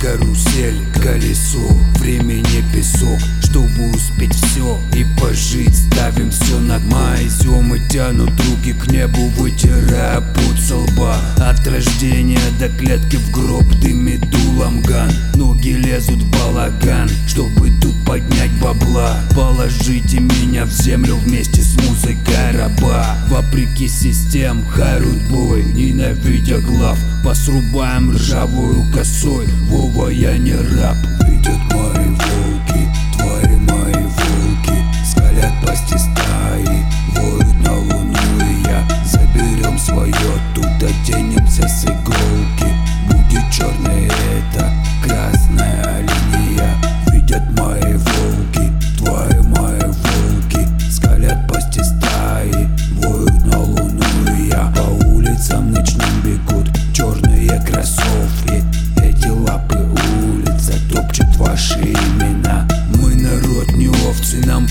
Карусель, колесо, времени песок. Чтобы успеть все и пожить Ставим все на Мои зёмы тянут руки к небу Вытирая путь со лба. От рождения до клетки в гроб Дымит дулом ган Ноги лезут в балаган Чтобы тут поднять бабла. Положите меня в землю вместе с музыкой раба. Вопреки систем харут бой Ненавидя глав. Посрубаем ржавую косой Вова я не раб Видят мои волки,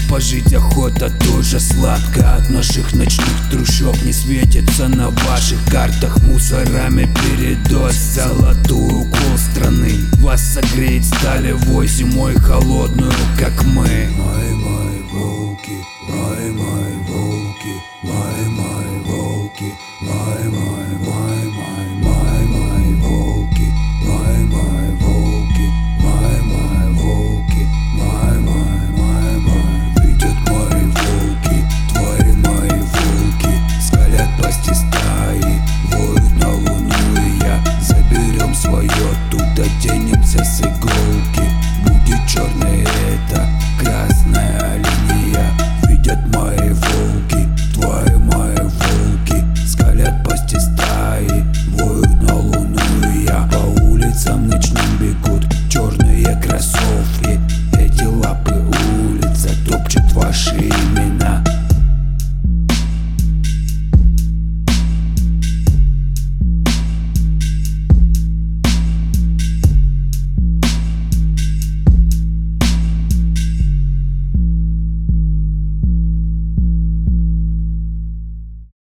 пожить охота тоже сладко. От наших ночных трущоб не светится на ваших картах. Мусорами передос золотой укол страны. Вас согреет сталевой зимой холодную, как мы потянемся с иголки. Будет черное это красная линия. Видят мои волки, твои мои волки. Скалят пасти стаи, воют на луну. И я По улицам ночным бегут. Черные кроссовки Эти лапы улица топчут ваши